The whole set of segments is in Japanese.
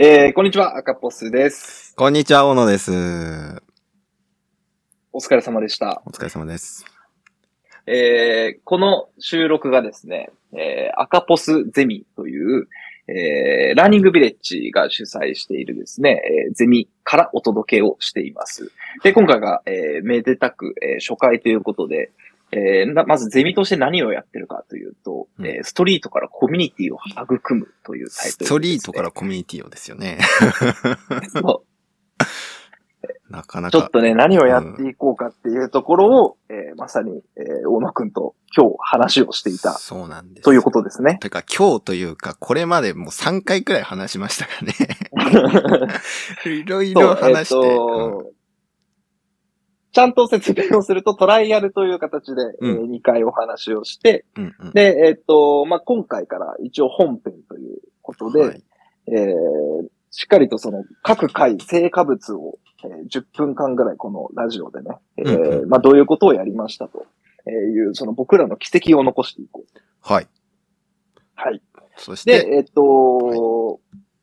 えー、こんにちは、赤ポスです。こんにちは、小野です。お疲れ様でした。お疲れ様です。えー、この収録がですね、えー、赤ポスゼミという、えー、ラーニングビレッジが主催しているですね、えー、ゼミからお届けをしています。で、今回が、えー、めでたく、えー、初回ということで、えーなまずゼミとして何をやってるかというと、うんえーストリートからコミュニティを育むというタイトルですね、ストリートからコミュニティをですよね。そう なかなか。ちょっとね、何をやっていこうかっていうところを、えーまさに、えー大野くんと今日話をしていたそうなんです。ということですね。というか、今日というか、これまでもう3回くらい話しましたかね。いろいろ話して。ちゃんと説明をすると、トライアルという形で、うんえ2回お話をして、うんうんで、えっ、と、まあ、今回から一応本編ということで、はいえーしっかりとその各回成果物を、えー10分間ぐらいこのラジオでね、えーまあ、どういうことをやりましたという、その僕らの軌跡を残していこう。はい。はい。そしで、て、えっと、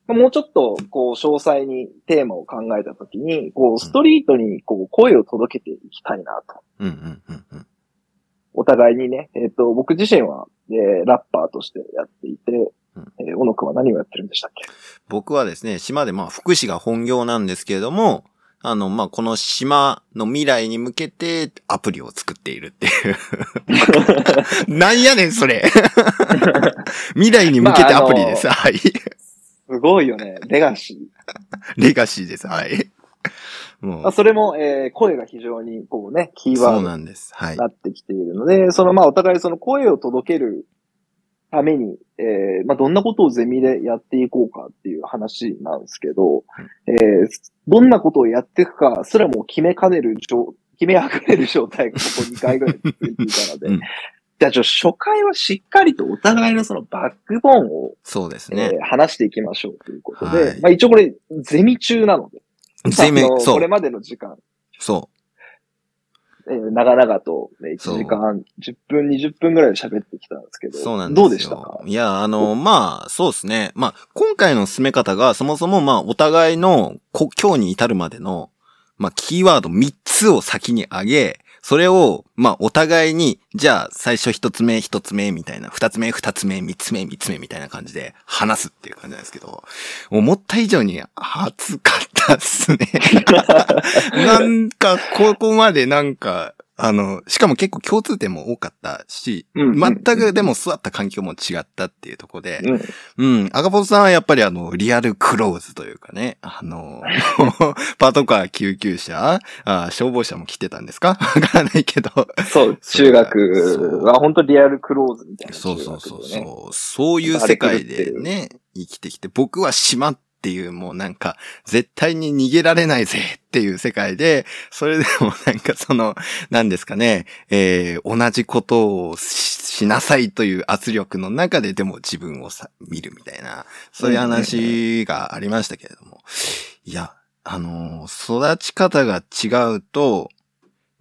もうちょっと、こう、詳細にテーマを考えたときに、こう、ストリートに、こう、声を届けていきたいなと。うんうんうんうん。お互いにね、えっと、僕自身は、えーラッパーとしてやっていて、うんえー小野くんは何をやってるんでしたっけ？僕はですね、島でまあ福祉が本業なんですけれども、あの、まあ、この島の未来に向けてアプリを作っているっていう。なんやねん、それ。未来に向けてアプリです。はい。すごいよね。レガシー。レガシーです。はい。もまあ、う、それも、えー声が非常に、こうね、キーワードになんです。はい。なってきているので、その、まあ、お互いその声を届けるために、えーまあ、どんなことをゼミでやっていこうかっていう話なんですけど、えーどんなことをやっていくかすらも決めかねる状、決めあぐれる状態がここ2回ぐらい続いていたので、うんじゃあ、ちょ、初回はしっかりとお互いのそのバックボーンを、そうですえね。ー話していきましょうということで、はいまあ一応これ、ゼミ中なので、ゼミあの、そうこれ。までの時間、そえー長々と、ね、1そう時間、10分、20分ぐらいで喋ってきたんですけう。ど、そうなんですよ。どうでしたか？いや、あの、まあ、そうですね。まあ、今回の進め方が、そもそもまあ、お互いの、こ今日に至るまでの、まあ、キーワード3つを先に挙げ、それを、まあ、お互いに、じゃあ、最初1つ目、1つ目、みたいな、2つ目、2つ目、3つ目、3つ目、みたいな感じで話すっていう感じなんですけど、思った以上に熱かったっすね。なんか、ここまでなんか、あの、しかも結構共通点も多かったし、うん全くでも座った環境も違ったっていうところで、うん。うん、赤ポトさんはやっぱりあの、リアルクローズというかね、あの、パトカー救急車あ消防車も来てたんですか？わからないけど。そう、中学は本当リアルクローズみたいな、そうそうそうそう。そういう世界でね、生きてきて、僕は島っっていうもうなんか、絶対に逃げられないぜっていう世界で、それでもなんかその、なんですかね、えー、同じことをししなさいという圧力の中ででも自分をさ、見るみたいな、そういう話がありましたけれども。いや、あの育ち方が違うと、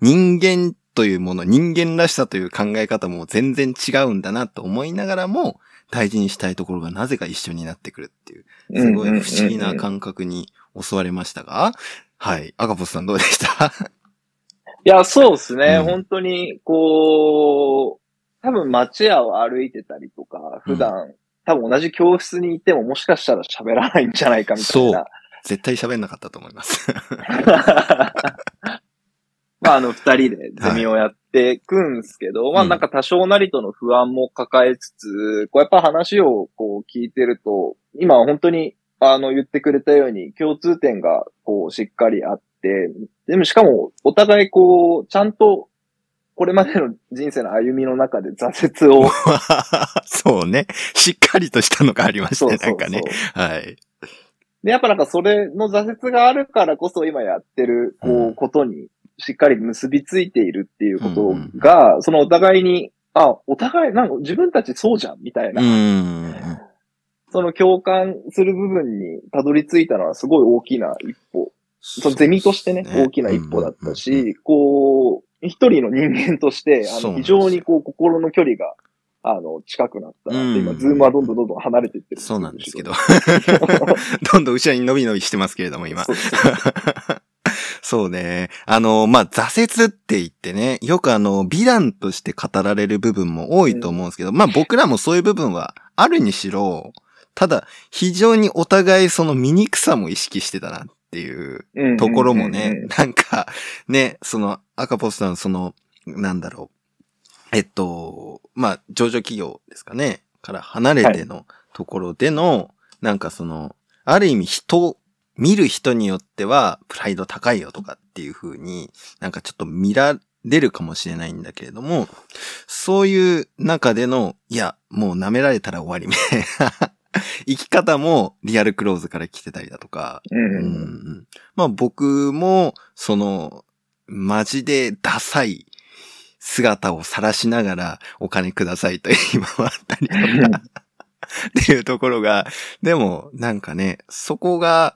人間というもの、人間らしさという考え方も全然違うんだなと思いながらも、大事にしたいところがなぜか一緒になってくるっていう、すごい不思議な感覚に襲われましたが、はい。赤ポスさんどうでした？いや、そうですね、うん。本当に、こう、多分街屋を歩いてたりとか、普段、多分同じ教室にいてももしかしたら喋らないんじゃないかみたいな。絶対喋んなかったと思います。まあ、あの、二人でゼミをやっていくんですけど、まあ、うんなんか多少なりとの不安も抱えつつ、こう、やっぱ話をこう聞いてると、今本当に、あの、言ってくれたように、共通点が、こう、しっかりあって、でもしかも、お互いこう、ちゃんと、これまでの人生の歩みの中で挫折を、そうね。しっかりとしたのがありましたね、なんかね。はい。で、やっぱなんかそれの挫折があるからこそ今やってる、こうんう、ことにしっかり結びついているっていうことうんが、そのお互いに、あ、お互い、なんか自分たちそうじゃん、みたいうな、ん。その共感する部分にたどり着いたのはすごい大きな一歩。そのゼミとしてね、大きな一歩だったし、こう、一人の人間として、あの、非常にこう、心の距離があの、近くなったなって、うん今、ズームはどんどんどんどん離れていってるそうなんですけど。どんどん後ろに伸び伸びしてますけれども、今そ。うそうそうね。あの、まあ、挫折って言ってね、よくあの、美談として語られる部分も多いと思うんですけど、まあ僕らもそういう部分はあるにしろ、ただ、非常にお互いその醜さも意識してたなっていううん。ところもうん。うん。ねうん、なんか、ね、その赤ポスターのその、なんだろう。えっと、まあ、上場企業ですかね、から離れてのところでの、なんかその、ある意味人、見る人によっては、プライド高いよとかっていう風に、なんかちょっと見られるかもしれないんだけれども、そういう中での、いや、もう舐められたら終わりみたいな、生き方もリアルクローズから来てたりだとか、うんうんうん。まあ僕も、その、マジでダサい姿を晒しながらお金くださいと今はあったりとか、っていうところが、でもなんかね、そこが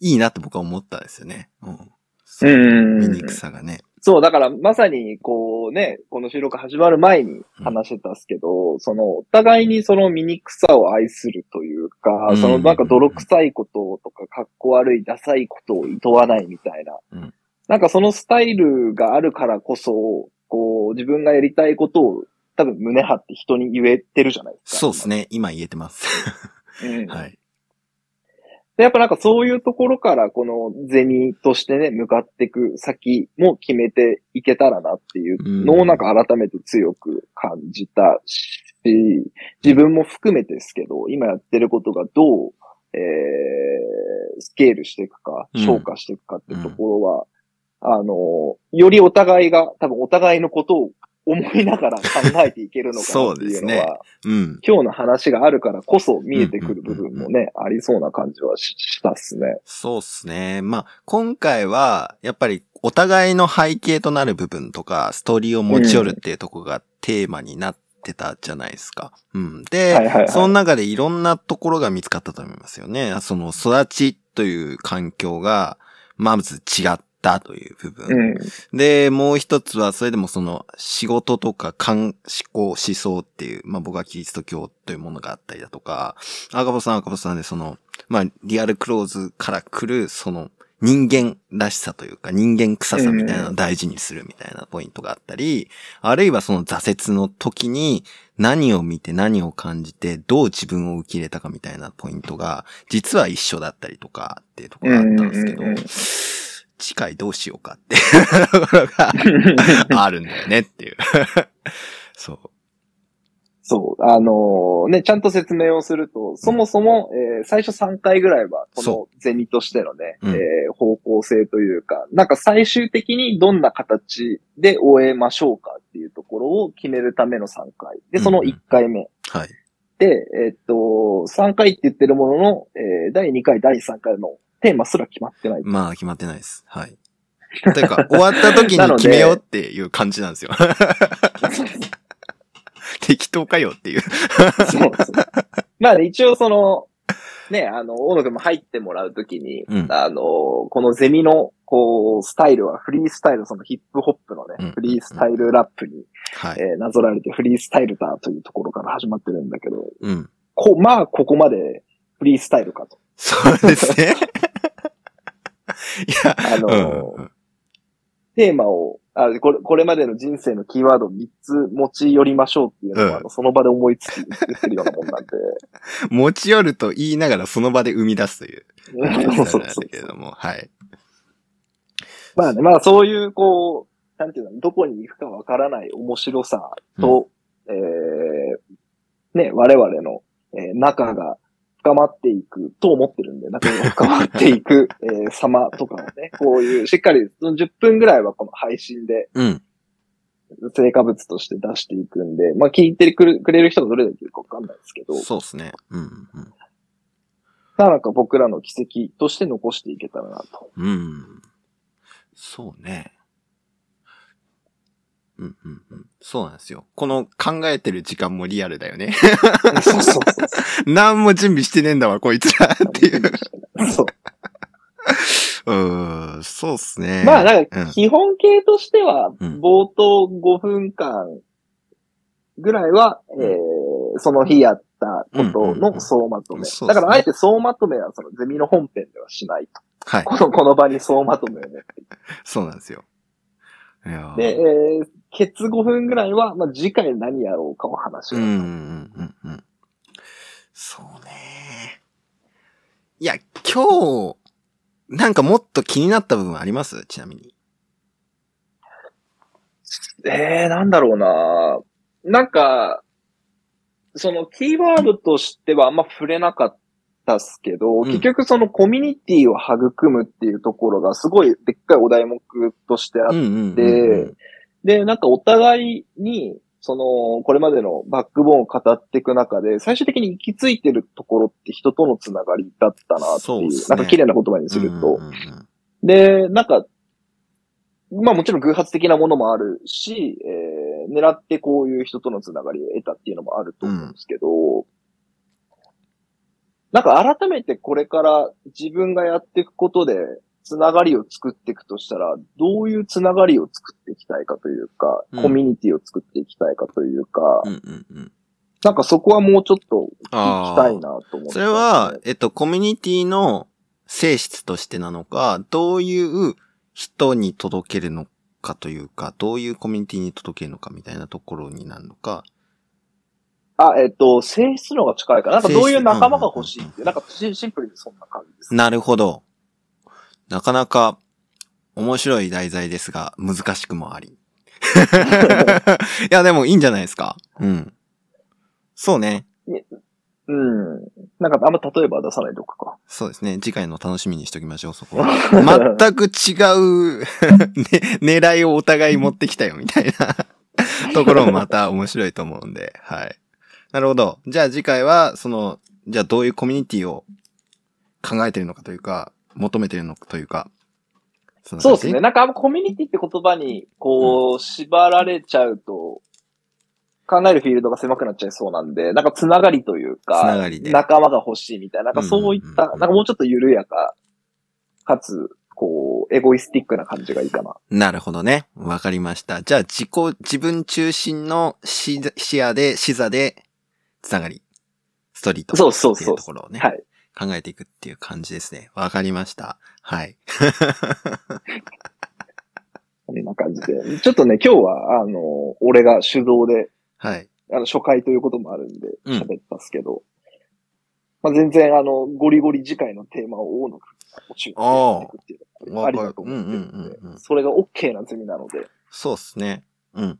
いいなって僕は思ったんですよね。うん。そううん醜さがね。そう、だからまさに、こうね、この収録始まる前に話してたんですけど、その、お互いにその醜さを愛するというか、うんそのなんか泥臭いこととか、かっこ悪い、ダサいことを厭わないみたいな。うんなんかそのスタイルがあるからこそ、こう、自分がやりたいことを多分胸張って人に言えてるじゃないですか。そうですね。今言えてます。うん。はい。で、やっぱなんかそういうところから、このゼミとしてね、向かっていく先も決めていけたらなっていうのをなんか改めて強く感じたし、自分も含めてですけど、今やってることがどう、えー、スケールしていくか、うん。消化していくかっていうところは、あの、よりお互いが、多分お互いのことを思いながら考えていけるのかなっていうのそうですねは、うん。今日の話があるからこそ見えてくる部分もね、ありそうな感じはししたっすね。そうっすね。まあ、今回は、やっぱりお互いの背景となる部分とか、ストーリーを持ち寄るっていうところがテーマになってたじゃないですか。うん。で、はいはいはいその中でいろんなところが見つかったと思いますよね。その育ちという環境が、まず違ったという部分。うん。で、もう一つは、それでもその仕事とか感、思考、思想っていう、まあ僕はキリスト教というものがあったりだとか、赤ボさんは赤ボさんでその、まあリアルクローズから来る、その人間らしさというか人間臭さみたいなのを大事にするみたいなポイントがあったり、あるいはその挫折の時に何を見て何を感じてどう自分を受け入れたかみたいなポイントが実は一緒だったりとかっていうところがあったんですけど次回どうしようかっていうところがあるんだよねっていう。そう。そう。あのね、ちゃんと説明をすると、そもそも、えー最初3回ぐらいは、こそのゼミとしてのね、うんえー方向性というか、なんか最終的にどんな形で終えましょうかっていうところを決めるための3回。で、その1回目。はい。で、えーっと、3回って言ってるものの、えー第2回、第3回のテーマすら決まってない。まあ決まってないです。はい。というか、終わった時に決めようっていう感じなんですよ。適当かよっていう。そうそう。まあね、一応その、ね、あの、大野くんも入ってもらうときに、うんあの、このゼミの、こう、スタイルはフリースタイル、そのヒップホップのね、うんフリースタイルラップに、はい。えーなぞられてフリースタイルだというところから始まってるんだけど、うん。こまあ、ここまでフリースタイルかと。そうですね。いや、あのうんテーマを、あこれ、これまでの人生のキーワードを3つ持ち寄りましょうっていうのは、うんその場で思いつき言ってるようなもんなんで。持ち寄ると言いながらその場で生み出すという。そうそうそうだけれども、はい。まあね、まあそういう、こう、なんていうの、どこに行くかわからない面白さと、えー、ね、我々の、えー仲が深まっていくと思ってるんで、仲が深まっていく、えー様とかをね、こういう、しっかり、その10分ぐらいはこの配信でうん。成果物として出していくんで、まあ聞いてくれくれる人がどれだけいるかわかんないですけど、そうですね。うん、うん。なんか僕らの奇跡として残していけたらなと。うん。そうね。うん、うん、うん。そうなんですよ。この考えてる時間もリアルだよね。そうそうそう 何も準備してねえんだわ、こいつらっていう。そう。うーん、そうっすね。まあ、なんうんか、基本形としては、うん冒頭5分間ぐらいは、えー、その日やったことの総まとめ。うんうんうんねだからあえて総まとめはそのゼミの本編ではしないと。はい。この、この場に総まとめを持っていくそうなんですよ。で、えー、ケツ5分ぐらいは、まあ、次回何やろうかを話を。うんうんうんうん。そうね。いや、今日、なんかもっと気になった部分あります？ちなみに。えー、なんだろうななんか、そのキーワードとしてはあんま触れなかったっすけど、ん結局そのコミュニティを育むっていうところがすごいでっかいお題目としてあって。で、なんかお互いに、その、これまでのバックボーンを語っていく中で、最終的に行き着いてるところって人とのつながりだったなっていう、そうね。なんか綺麗な言葉にすると。うんうんうんで、なんか、まあもちろん偶発的なものもあるし、えー、狙ってこういう人とのつながりを得たっていうのもあると思うんですけど、なんか改めてこれから自分がやっていくことで、つながりを作っていくとしたら、どういうつながりを作っていきたいかというか、うんコミュニティを作っていきたいかというか、うんうんうん。なんかそこはもうちょっと聞きたいなと思ってね、それは、えっと、コミュニティの性質としてなのか、どういう人に届けるのかというか、どういうコミュニティに届けるのかみたいなところになるのか。あ、えっと、性質の方が近いかな。なんかどういう仲間が欲しいって、なんかシンプルにそんな感じです。なるほど。なかなか面白い題材ですが、難しくもあり。いや、でもいいんじゃないですか。うん。そうね。うん。なんかあんま例えば出さないとこか。そうですね。次回の楽しみにしときましょう、そこは。全く違う、ね、狙いをお互い持ってきたよ、みたいなところもまた面白いと思うんで、はい。なるほど。じゃあ次回は、その、じゃあどういうコミュニティを考えてるのかというか、求めてるのかというか。そうですね。。なんかあんまコミュニティって言葉に、こう、縛られちゃうと、考えるフィールドが狭くなっちゃいそうなんで、なんかつながりというか、つながりで仲間が欲しいみたいな、なんかそういった、うんうんうんなんかもうちょっと緩やか、かつ、こう、エゴイスティックな感じがいいかな。なるほどね。わかりました。じゃあ自己、自分中心の視視野で、視座で、つながり、ストリートそうそうっていそううところをね、はい。考えていくっていう感じですね。わかりました。はい。こんな感じで。ちょっとね、今日は、あの、俺が手動で、はい。あの、初回ということもあるんで、うん喋ったっすけど、まあ、全然、あの、ゴリゴリ次回のテーマを大野くんが募集していくっていうのがありだと思ってるんうんうんうんうんで、それが OK なゼミなので、そうっすね。うん。うん。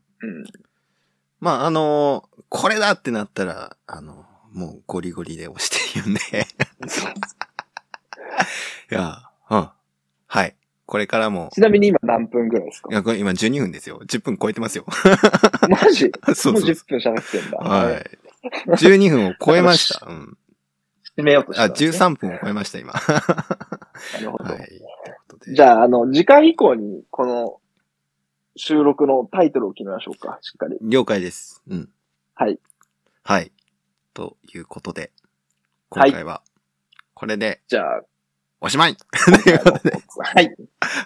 まあ、あのーこれだってなったら、あの、もうゴリゴリで押して言うんで。いや、うん。はい。これからも、ちなみに今何分ぐらいですか？いや、これ今12分ですよ。10分超えてますよ。マジ？そうもうそうそ10分喋ってんだ。う。はい。12分を超えました。うん。締めようとしたね13分を超えました、今。なるほど。はい。じゃあ、あの、次回以降に、この、収録のタイトルを決めましょうか。しっかり。了解です。うん。はい。はい。ということで、はい今回は、これでじゃあ、おしまい今回のはい。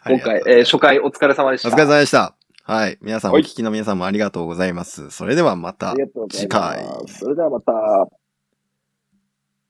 今回、えー初回お疲れ様でした。お疲れ様でした。はい。皆さん、おはい聞きの皆さんもありがとうございます。それではまた次回。それではまた。